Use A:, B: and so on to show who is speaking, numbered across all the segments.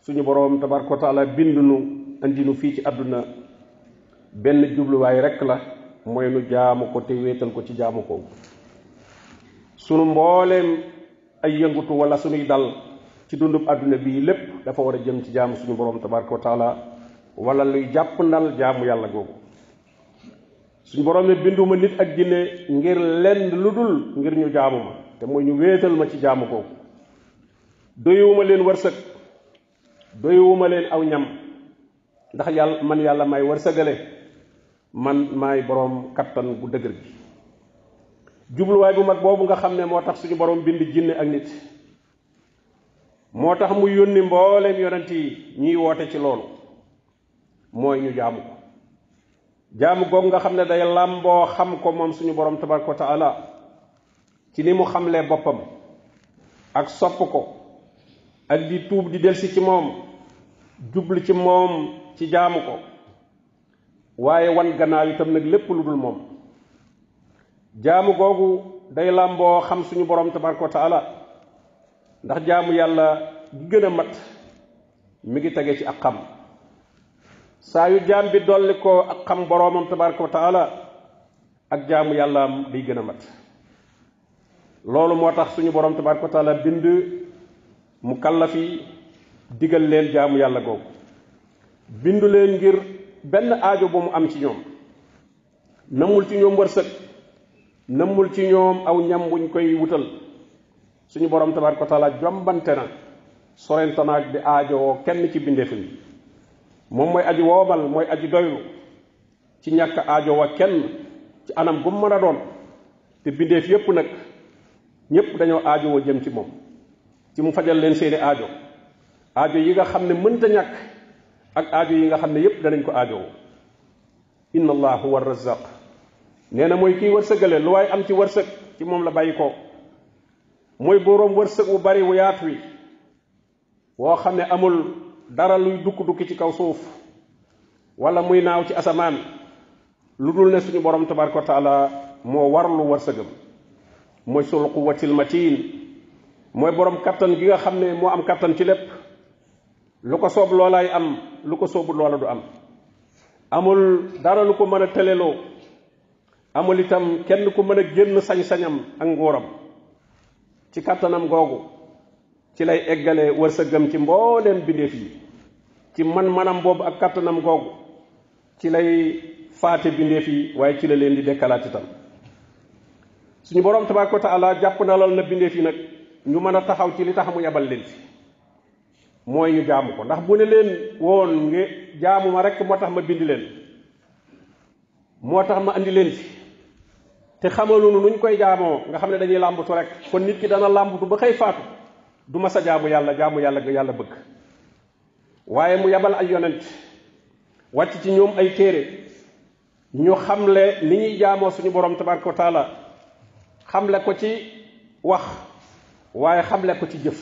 A: suñu boroom tabaraka wa taala bind nu andi nu fii ci àdduna benn jubluwaay rekk la mooy nu jaamu ko te wéetal ko ci jaamu ko sunu mbooleem ay yëngutu wala sunuy dal ci dundub àdduna bii lépp dafa war a jëm ci jaamu suñu boroom tabaraka wa taala wala luy jàpp ndal jaamu yàlla googu suñu boroom ne binduma nit ak jinne ngir lenn lu dul ngir ñu jaamu ma te mooy ñu wéetal ma ci jaamu googu doyewuma leen wërsëg doyewuma leen aw ñam ndax yàlla man yàlla may wërsëgale man maay boroom kattan bu dëgër bi jubluwaay bu mag boobu nga xam ne moo tax suñu boroom bind jinne ak nit moo tax mu yónni mbooleem yonent yi ñuy woote ci loolu mooy ñu jaamu ko jaamu googu nga xam ne day làmboo xam ko moom suñu borom tabaraka wa taala ci ni mu xamlee boppam ak sopp ko ak di tuub di delsi ci moom jublu ci moom ci jaamu ko waaye wan gannaaw itam nag lépp lu dul moom jaamu googu day làmboo xam suñu borom tabaraka wa taala ndax jaamu yàlla gi gën a mat mi ngi tege ci ak xam saa yu jaam bi dolli ko ak xam boroomam tabaraka wa taala ak jaamu yàllaam day gën a mat loolu moo tax suñu borom tabaraka wa taala bind mu kallafi digal leen jaamu yàlla googu bindu leen ngir benn aajo bu mu am ci ñoom namul ci ñoom wërsëg namul ci ñoom aw ñam wuñ koy wutal suñu borom tabaraka taala jombante na sorento naag di aajowoo kenn ci bindeef yi moom mooy aji woobal mooy aji doylu ci ñàkk aajowa kenn ci anam gu mën a doon te bindeef yépp nag ñépp dañoo aajowoo jëm ci moom ci mu fajal leen seeni aajo aajo yi nga xam ne mënta ñàkk ak aajo yi nga xam ne yépp danañ ko aajowoo inna allah huwa razzaq nee na mooy kii wërsëgale lu waay am ci wërsëg ci moom la bàyyi ko mooy boroom wërsëg wu bari wu yaatu wi woo xam ne amul dara luy dukk-dukki ci kaw suuf wala muy naaw ci asamaan lu dul ne suñu borom tabaraka wa taala moo warlu wërsëgam mooy sul quwwatil matin mooy borom kattan gi nga xam ne moo am kattan ci lépp lu ko soob loolaay am lu ko soobu loola du am amul dara lu ko mën a tëleloo amul itam kenn ku mën a génn sañ-sañam ak nguuram ci kàttanam googu ci lay eggale wërsëgam ci mbooleem bindeef yi ci man-manam boobu ak kàttanam googu ci lay faate bindeef yi waaye ci la leen di dekkalaat itam suñu borom tabaaraka wa taala jàpp na lool na bindeef yi nag ñu mën a taxaw ci li tax mu yabal leen fi mooy ñu jaamu ko ndax bu ne leen woon nge jaamu ma rekk moo tax ma bind leen moo tax ma indi leen ci te xamalunu nuñ koy jaamoo nga xam ne dañuy làmbatu rek kon nit ki dana làmbatu ba xëy faatu du ma sa jaamu yàlla jaamu yàlla nga yàlla bëgg waaye mu yabal ay yonent wàcc ci ñoom ay téere ñu xamle ni ñuy jaamoo suñu borom tabaraka wa taala xamle ko ci wax waaye xamle ko ci jëf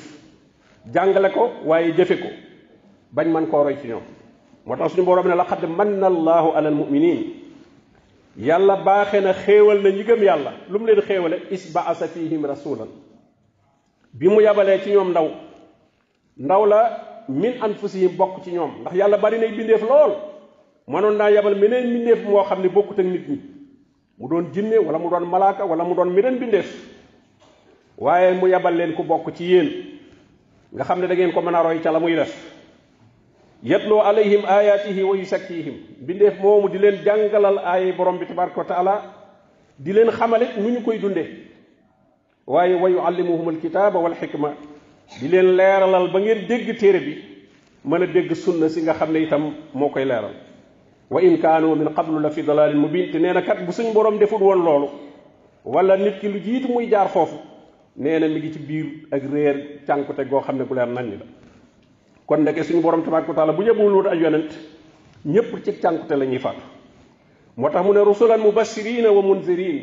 A: jàngale ko waaye jëfe ko bañ man koo roy ci ñoom moo tax suñu borom ne laqad manna allahu ala almuminin yàlla baaxe na xéewal na ñi gëm yàlla lu mu leen xéewale is baasa fihim rasulan bi mu yabalee ci ñoom ndaw ndaw la min anfusihim bokk ci ñoom ndax yàlla bari nay bindeef lool mënoon naa yabal meneen mbindeef moo xam ne bokkut ak nit ñi mu doon jinne wala mu doon malaaka wala mu doon meneen mbindeef waaye mu yabal leen ku bokk ci yéen nga xam ne da ngeen ko mën a roy ca la muy def yatloo alayhim ayatihi wa yusakkihim mbindeef moomu di leen jàngalal aayay borom bi tabaraka wa taala di leen xamalit nu ñu koy dunde waaye wa yuallimuhum alkitaaba wal xikma di leen leeralal ba ngeen dégg téere bi mën a dégg sunna si nga xam ne itam moo koy leeral wa in kaanu min qablu la fi dalalin mubin te nee na kat bu suñ borom defut woon loolu wala nit ki lu jiitu muy jaar foofu nee na mi ngi ci biir ak réer cànkute goo xam ne gu leer nañ la kon ndeke suñu borom tabaraka taala bu yebul woon ay yonent ñépp ci cànkute la ñuy faatu moo tax mu ne rusulan mubashirina wa munzirin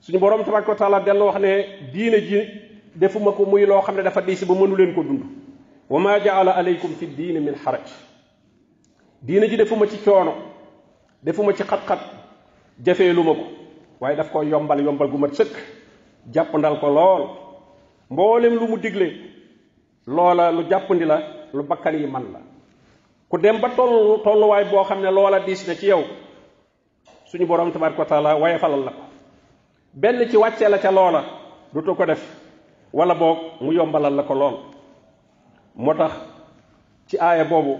A: suñu borom tabaraka wa taala dellu wax ne diine ji defuma ko muy loo xam ne dafa diis ba mënu leen ko dund wa ma jaala alaykum fi diine min xaraj diine ji defuma ci coono defuma ci xat-xat jafee lu ma ko waaye daf ko yombal yombal gu mat sëkk jàppandal ko lool mboolem lu mu digle loola lu jàppandi la lu bakkan yi man la ku dem ba toll tolluwaay boo xam ne loola diis na ci yow suñu borom tabaraka wa taala waaye falal la ko benn ci wàccee la ca loola dutu ko def wala boog mu yombalal la ko lool moo tax ci aaya boobu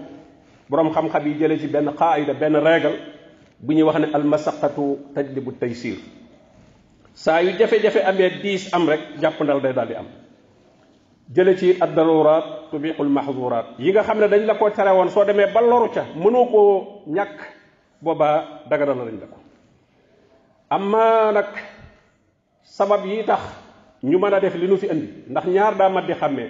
A: boroom xam-xam yi jële ci benn qaayida benn régal bu ñuy wax ne almasaqatu tajlibu taysir saa yu jafe-jafe amee diis am rek jàpp ndal day daal di am jële ci ad darurat tubixul mahdurat yi nga xam ne dañ la ko tere woon soo demee ba loru ca mënoo koo ñàkk boobaa dagana la lañ la ko amma nag sabab yi tax ñu mën a def li nu fi indi ndax ñaar daa mat di xàmmee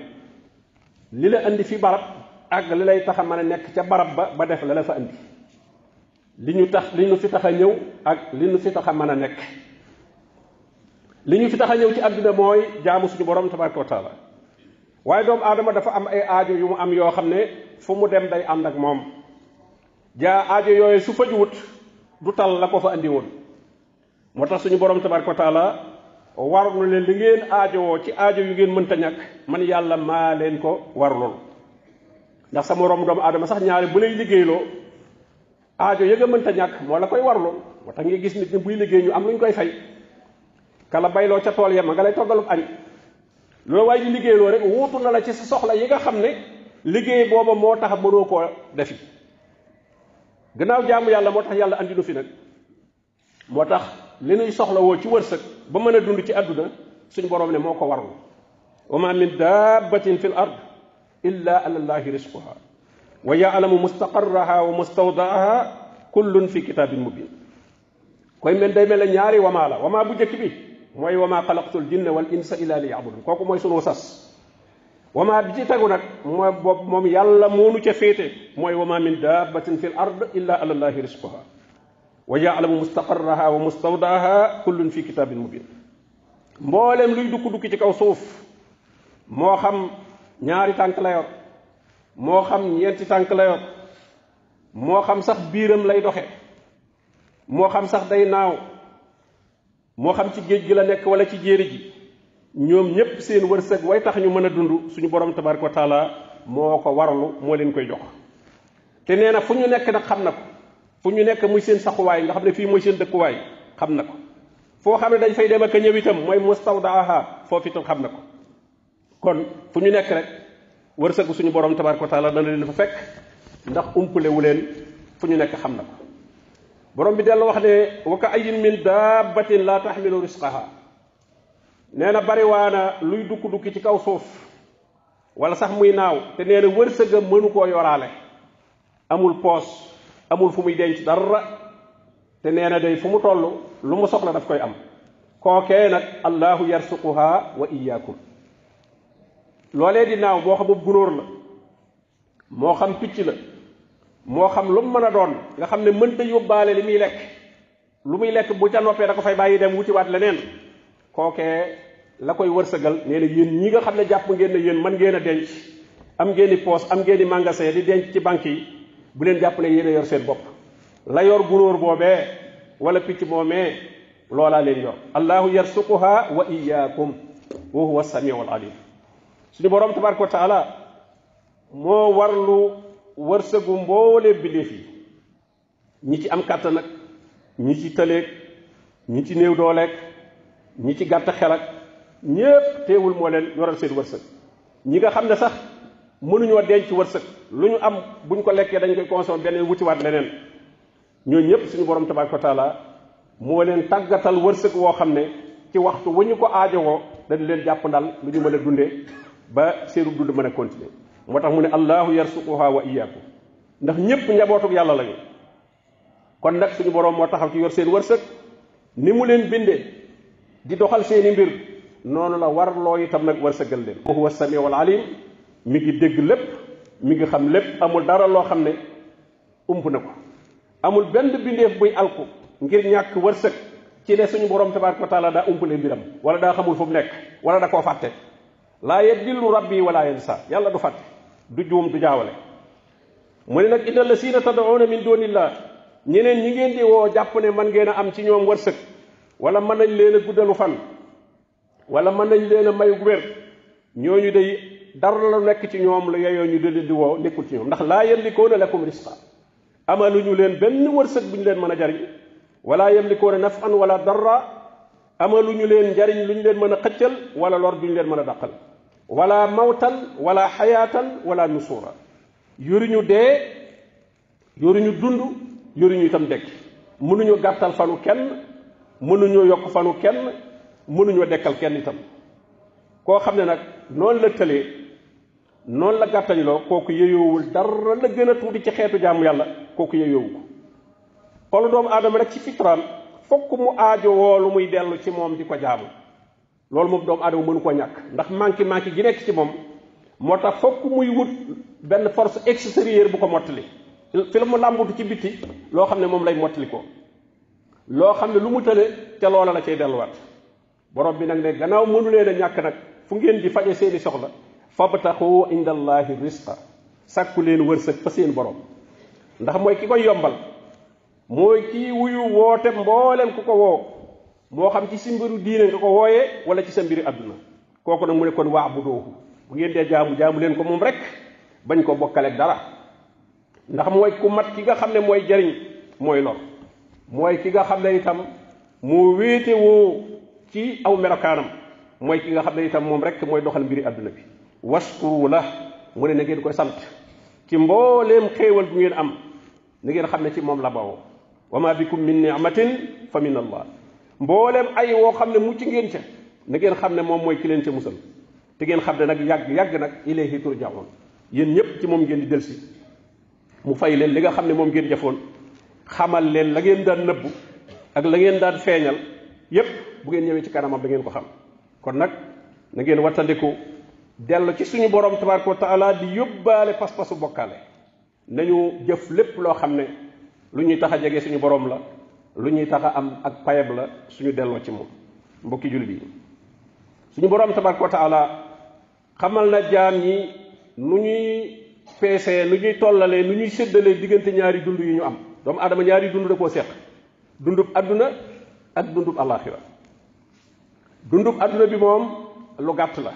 A: li la indi fi barab ak li lay tax a mën a nekk ca barab ba ba def la la fa indi li ñu tax li ñu fi tax a ñëw ak li ñu fi tax a mën a nekk li ñu fi tax a ñëw ci àdduna mooy jaamu suñu borom tabaraka wa taala waaye doomu aadama dafa am ay aajo yu mu am yoo xam ne fu mu dem day ànd ak moom jaa aajo yooyu su fajuwut du tal la ko fa andi woon moo tax suñu borom tabaraka wa taala warlu leen li ngeen aajowoo ci aajo yu ngeen mënta ñàkk man yàlla maa leen ko warlul ndax sa moroom doomu aadama sax ñaari bu lay liggéeyloo aajo ya nga mënta ñàkk moo la koy warlul moo tax nga gis nit ñi buy liggéey ñu am lu ñu koy fay kala bayloo ca tool ya ma nga lay toggalub añ loolu waaye ji liggéey loo rek wuutu na la ci sa soxla yi nga xam ne liggéey booba moo tax mënoo koo defi gannaaw jaamu yàlla moo tax yàlla andi nu fi nag moo tax li nuy soxla woo ci wërsëg ba mën a dund ci àdduna suñu borom ne moo ko warlu wa ma min dabbatin fi l ard illa ala llahi risquha wa yaalamu mustaqarraha wa mustawdaaha kullun fi kitabin mubin koy mel day mel ne ñaari wamaa la wamaa bu njëkk bi mooy wamaa xalaqtul jinna wal insa illa li yabudun kooku mooy sunu sas wamaa bi ci tegu nag mooy boobu moom yàlla moonu ca féete mooy wamaa min dabbatin fi l ard illa ala llahi risquha wa yaalamu mustaqarraha wa mustawdaaha kullun fi kitabin mubin mboolem luy dukk dukki ci kaw suuf moo xam ñaari tànk la yor moo xam ñeenti tànk la yor moo xam sax biiram lay doxe moo xam sax day naaw moo xam ci géej gi la nekk wala ci jéeri ji ñoom ñépp seen wërsëg way tax ñu mën a dund suñu borom tabaraka wa taala moo ko warlu moo leen koy jox te nee na fu ñu nekk nag xam na ko fu ñu nekk muy seen saxuwaay nga xam ne fii mooy seen dëkkuwaay xam na ko foo xam ne dañ fay dem ak a ñëw itam mooy mustawdaaha foofu itam xam na ko kon fu ñu nekk rek wërsëgu suñu borom tabaraka wa taala dana leen fa fekk ndax umpale wu leen fu ñu nekk xam na ko borom bi dellu wax ne wa ka ayin min dabbatin la tahmilu risqaha nee na bari waana luy dukk dukki ci kaw suuf wala sax muy naaw te nee na wërsëga mënu koo yoraale amul poos amul fu muy denc dara te nee na day fu mu toll lu mu soxla daf koy am kookee nag allahu yarsuquha wa iyaakum loolee di naaw moo xam gunóor la moo xam picc la moo xam lu mu mën a doon nga xam ne mënta yóbbaale li muy lekk lu muy lekk bu ca noppee da ko fay bàyyi dem wutiwaat leneen kookee la koy wërsëgal nee na yéen ñi nga xam ne jàpp ngeen ne yéen mën ngeen a denc am ngeen i poos am ngeen i magasin di denc ci banque yi bu leen jàpp ne yéen a yor seen bopp la yor gunóor boobee wala picc moomee loolaa leen yor allahu yarsuquha wa iyaakum wa huwa samiu al alim suñu borom tabaraka wa taala moo warlu wërsëgu mboole bindéef yi ñi ci am kàttan ak ñi ci tëleeg ñi ci néew dooleeg ñi ci gàtt xel ak ñépp teewul moo leen yoral seen wërsëg ñi nga xam ne sax mënuñoo denc wërsëg lu ñu am buñ ko lekkee dañ koy consommer beneen wutiwaat leneen ñooñu ñëpp suñu borom tabaaraka wa taala moo leen tàggatal wërsëg woo xam ne ci waxtu wu ñu ko aajowoo dañ leen jàpp ndal lu ñu mën a dundee ba seenu dund mën a continuer moo tax mu ne allahu yarsuquha wa iyyakum ndax ñépp njabootuk yàlla lañu kon nag suñu boroom moo taxaw ci yor seen wërsëg ni mu leen binde di doxal seeni mbir noonu la war loo itam nag wërsëgal leen wa huwa samiu al alim mi ngi dégg lépp mi ngi xam lépp amul dara loo xam ne ump na ko amul benn bindeef buy alku ngir ñàkk wërsëg ci ne suñu borom tabaraka wa taala daa umpale mbiram wala daa xamul fu mu nekk wala da koo fàtte laa yadillu rabbi wala yansa yàlla du fàtte du juum du jaawale mu ne nag inna lasina tad'una min dunillah ñeneen ñi ngeen di woo jàpp ne man ngeen a am ci ñoom wërsëg wala mën nañ leen a guddalu fan wala mën nañ leen a may wér ñooñu day dara la nekk ci ñoom la yeyoo ñu di leen di woo nekkul ci ñoom ndax laa yamlikuuna lakum risqa amaluñu leen benn wërsëg bu ñu leen mën a jariñ wala yamlikuuna nafan wala darra amaluñu leen njariñ lu ñu leen mën a xëccal wala lor duñu leen mën a dàqal wala mawtan wala xayaatan wala nusuura yoruñu dee yoruñu dund yoruñu itam dekk mënuñu gàttal fanu kenn mënuñu yokk fanu kenn mënuñu dekkal kenn itam koo xam ne nag noonu la tëlee noonu la gàttañ loo kooku yeyoowul dara la gën a tuuti ci xeetu jaamu yàlla kooku yeyoowu ko xolu doomu aadama rek ci fitraam fokk mu aajo woo lu muy dellu ci moom di ko jaamu loolu moom doomu aadama mënu ko ñàkk ndax manqué manqué gi nekk ci moom moo tax fokk muy wut benn force extérieure bu ko mottali fi la mu làmbutu ci bitti loo xam ne moom lay mottali ko loo xam ne lu mu tële ca loola la cay delluwaat borom bi nag ne gannaaw mënu leen a ñàkk nag fu ngeen di faje seeni soxla fabtaxu inda allahi risqa sàkku leen wërsëg fa seen borom ndax mooy ki koy yombal mooy kii wuyu woote mboolem ku ko woo moo xam ci si mbiru diine nga ko wooyee wala ci sa mbiri àdduna kooku nag mu ne kon waabuduuhu bu ngeen dee jaamu jaamu leen ko moom rek bañ ko bokkaleeg dara ndax mooy ku mat ki nga xam ne mooy jariñ mooy lor mooy ki nga xam ne itam moo wéete woo ci aw melokaanam mooy ki nga xam ne itam moom rek mooy doxal mbiri àdduna bi waskuru la mu ne na ngeen koy sant ci mbooleem xéewal bu ngeen am na ngeen xam ne ci moom la bawoo wa ma bikum min ni'matin fa min allah mbooleem ay woo xam ne mucc ngeen ca na ngeen xam ne moom mooy ki leen ca musal te ngeen xam ne nag yàgg yàgg nag ilayhi turjaun yéen ñëpp ci moom ngeen di delsi mu fay leen li nga xam ne moom ngeen jafoon xamal leen la ngeen daan nëbbu ak la ngeen daan feeñal yépp bu ngeen ñëwee ci kanamam da ngeen ko xam kon nag na ngeen wattandiku dellu ci suñu borom tabaraka wa taala di yóbbaale pas-pasu bokkaale nañu jëf lépp loo xam ne lu ñuy tax a jege suñu boroom la lu ñuy tax a am ak payab la suñu delloo ci moom mbokki jullit yi suñu boroom tabaraka wa taala xamal na jaam ñi nu ñuy peesee nu ñuy tollalee nu ñuy séddalee diggante ñaari dund yi ñu am doomu aadama ñaari dund da koo seq dundub àdduna ak dundub àllaaxira dundub àdduna bi moom lu gàtt la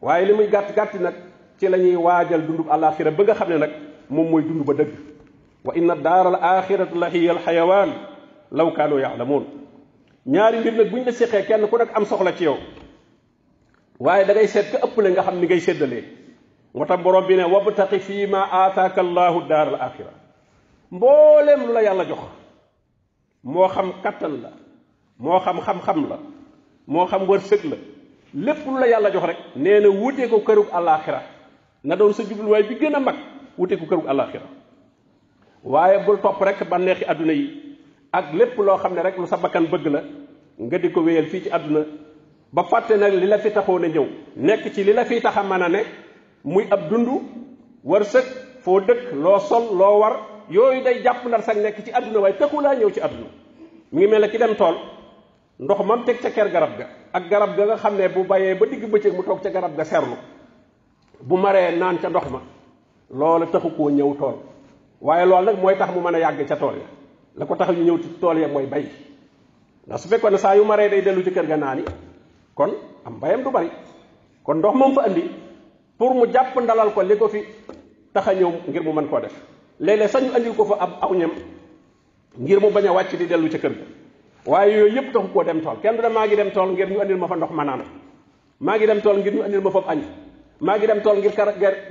A: waaye li muy gàtt gàtt nag ci la ñuy waajal dundub àllaaxira ba nga xam ne nag moom mooy dund ba dëgg wa inna daaral axirata la hiya al xayawaan law kaanu yaalamuun ñaari mbir nag bu ñu la séqee kenn ku nekk am soxla ci yow waaye da ngay seet ka ëppale nga xam ni ngay séddalee moo tax borom bi ne wabtaqi fii ma aataaka allahu daaral axira mbooleem lu la yàlla jox moo xam kattan la moo xam xam-xam la moo xam wërsëg la lépp lu la yàlla jox rek nee na wutee ko kërug àllaaxira na doon sa jubluwaay bi gën a mag wutee ko kërug àllaaxira waaye bul topp rek bànneexi àdduna yi ak lépp loo xam ne rek lu sa bakkan bëgg la nga di ko wéyal fii ci àdduna ba fàtte nag li la fi taxoon a ñëw nekk ci li la fi tax a mën a ne muy ab dund wërsëg foo dëkk loo sol loo war yooyu day jàpp ndar sax nekk ci àdduna waaye taxu laa ñëw ci àdduna mu ngi mel ne ki dem tool ndox mam teg ca ker garab ga ak garab ga nga xam ne bu bayee ba digg bëccëg mu toog ca garab ga serlu bu maree naan ca ndox ma loola taxu koo ñëw tool waaye loolu nag mooy tax mu mën a yàgg ca tool ya la ko tax ñu ñëw ci tool ya mooy bay ndax su fekkoon ne saa yu maree day dellu ci kër ga naani kon am bayam du bari kon ndox moom fa andi pour mu jàpp ndalal ko li ko fi tax a ñëw ngir mu mën koo def léeg-léeg sax ñu andil ko fa ab aw ñam ngir mu bañ a wàcc di dellu ca kër ga waaye yooyu yëpp taxu koo dem tool kenn du ne maa ngi dem tool ngir ñu andil ma fa ndox ma naan maa ngi dem tool ngir ñu andil ma fa añ maa ngi dem tool ngir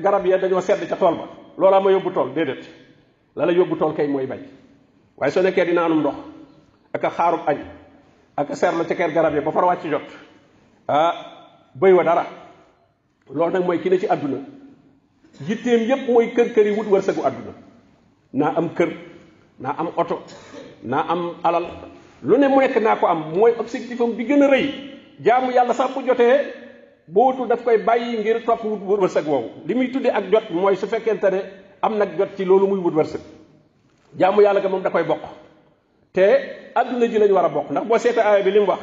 A: garab ya dañoo sedd ca tool ba loolaa ma yóbbu tool déedéet la la yóbbu tool kay mooy bay waaye soo nekkee dina anum ndox ak a xaarub añ ak a seerlu ca ker garab yi ba far wàcc jot ah bëy wa dara loolu nag mooy ki ne ci àdduna yitteem yépp mooy kër kër yi wut wërsëgu àdduna naa am kër naa am oto naa am alal lu ne mu nekk naa ko am mooy objectif am bi gën a rëy jaamu yàlla sax bu jotee boo wutul daf koy bàyyi ngir topp wut wërsëg woowu li muy tuddee ak jot mooy su fekkente ne am nag jot ci loolu muy wut wërsëg jaamu yàlla ga moom da koy bokk te adduna ji lañ war a bokk ndax boo seetee aaya bi li mu wax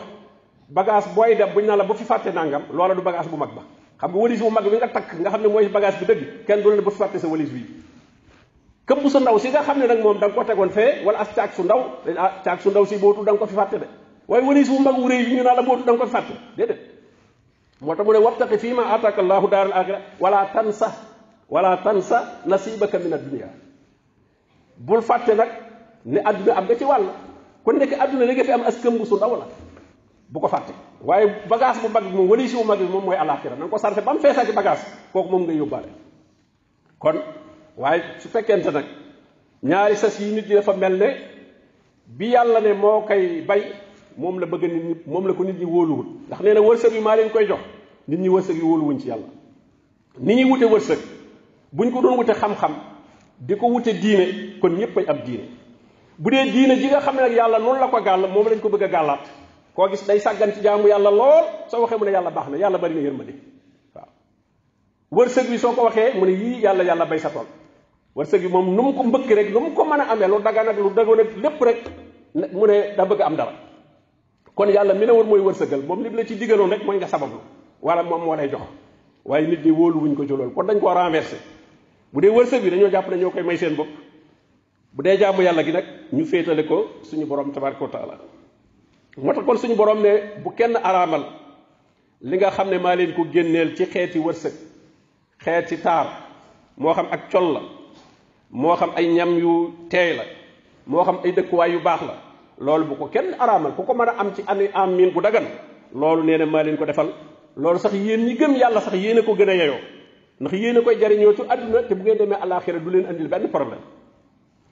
A: bagage booy dem buñ naa la bu fi fàtte nangam loola du bagage bu mag ba xam nga walis bu mag bi nga takk nga xam ne mooy bagage bi dëgg kenn du la ne bu fi fàtte sa walis bi këpp su ndaw si nga xam ne nag moom da nga ko tegoon fee wala as caag su ndaw ah caag su ndaw si bootu da nga ko fi fàtte de waaye walis bu mag wu rëy yi ñu naa la bootu da nga ko fi fàtte déedéet moo tax mu ne wabtaqi fii ma ataka allahu daaral axira wala tansa wala tansa nasibaka min addunia bul fàtte nag ne adduna am nga ci wàll kon nekk adduna li nga fi am as këmb su ndaw la bu ko fàtte waaye bagage bu mag bi moom wali si bu mag bi moom mooy alaxira na nga ko sarse ba mu feesal ci bagage kooku moom ngay yóbbaale kon waaye su fekkente nag ñaari sas yi nit ñi dafa mel ne bi yàlla ne moo koy bay moom la bëgg nit ñi moom la ko nit ñi wóoluwul ndax nee na wërsëg yi maa leen koy jox nit ñi wërsëg yi wóoluwuñ ci yàlla ni ñuy wute wërsëg buñ ko doon wute xam-xam di ko wute diine kon ñëpp ay am diine bu dee diine ji nga xam ne nag yàlla noonu la ko gàll moom lañ ko bëgg a gàllaat koo gis day sàggan ci jaamu yàlla lool soo waxee mu ne yàlla baax na yàlla bari na yërmande waaw wërsëg wi soo ko waxee mu ne yii yàlla yàlla bay sa tool wërsëg wi moom nu mu ko mbëkk rek nu mu ko mën a amee lu dagan ak lu dagoon ak lépp rek mu ne da bëgg am dara kon yàlla mi ne woon mooy wërsëgal moom lim la ci digaloon rek mooy nga sabablu wala moom moo lay jox waaye nit ñi wóolu wuñ ko ci loolu kon dañ koo renversé bu dee wërsëg bi dañoo jàpp ne ñoo koy may seen bopp bu dee jaamu yàlla gi nag ñu féetale ko suñu borom tabaraka wa taala moo tax kon suñu borom ne bu kenn araamal li nga xam ne maa leen ko génneel ci xeeti wërsëg xeeti taar moo xam ak col la moo xam ay ñam yu teey la moo xam ay dëkkuwaay yu baax la loolu bu ko kenn araamal ku ko mën a am ci année en mille bu dagan loolu nee na maa leen ko defal loolu sax yéen ñi gëm yàlla sax yéen a ko gën a yeyoo ndax yéen a koy jariñoo ci àdduna te bu ngeen demee àllaaxira du leen andil benn problème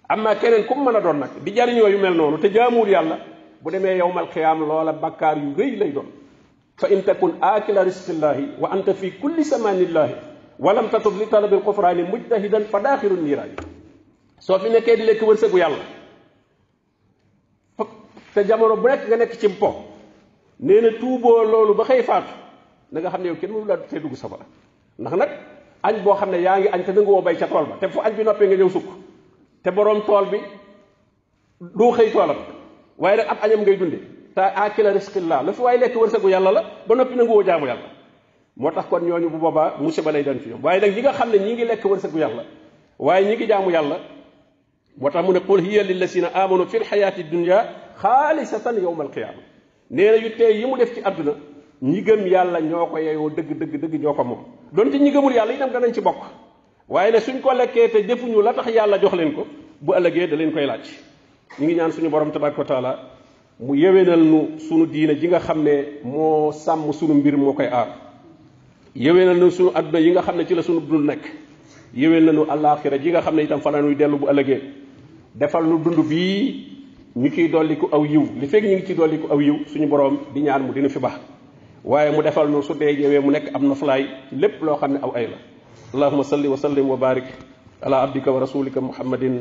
A: am na keneen ku mu mën a doon nag di jariñoo yu mel noonu te jaamuwul yàlla bu demee yowmal xiyaam loola bakkaar yu rëy lay doon fa in takun aakila risqillahi wa anta fi kulli samanillahi walam tatub li talabil xufraani mujtahidan fa daaxiru niiraani soo fi nekkee di lekk wërsëgu yàlla te jamono bu nekk nga nekk ci mpo nee na tuuboo loolu ba xëy faatu na nga xam ne yow kenn mënu laa tey dugg safara ndax nag añ boo xam ne yaa ngi añ te nangu woo bay ca tool ba te fu añ bi noppee nga ñëw sukk te boroom tool bi du xëy toolam waaye nag ab añam ngay dunde te akila risqillah la fi waaye lekk wërsëgu yàlla la ba noppi nangu woo jaamu yàlla moo tax kon ñooñu bu boobaa musiba lay doon ci ñoom waaye nag ñi nga xam ne ñi ngi lekk wërsëgu yàlla waaye ñi ngi jaamu yàlla moo tax mu ne qul hiya lillazina amanu fi lxayaati dunya xaalisatan yowma alqiyaama nee na yu tey yi mu def ci àdduna ñi gëm yàlla ñoo ko yeyoo dëgg dëgg dëgg ñoo ko moom donte ñi gëmul yàlla itam danañ ci bokk waaye ne suñ ko lekkee te defuñu la tax yàlla jox leen ko bu ëllëgee da leen koy laaj ñu ngi ñaan suñu borom tabaraka wa taala mu yéwénal nu sunu diine ji nga xam ne moo sàmm sunu mbir moo koy aar yéwénal nu sunu adduna yi nga xam ne ci la sunu dund nekk yéwénal na nu àllaaxira ji nga xam ne itam fa la nuy dellu bu ëllëgee defal nu dund bii ñu ciy dolliku aw yiw li fekk ñu ngi ciy dolliku aw yiw suñu boroom di ñaan mu dina fi baax waaye mu defal nu su dee ñëwee mu nekk am noflaay ci lépp loo xam ne aw ay la allahuma salli wa sallim wa barik ala abdika wa rasulika muhammadin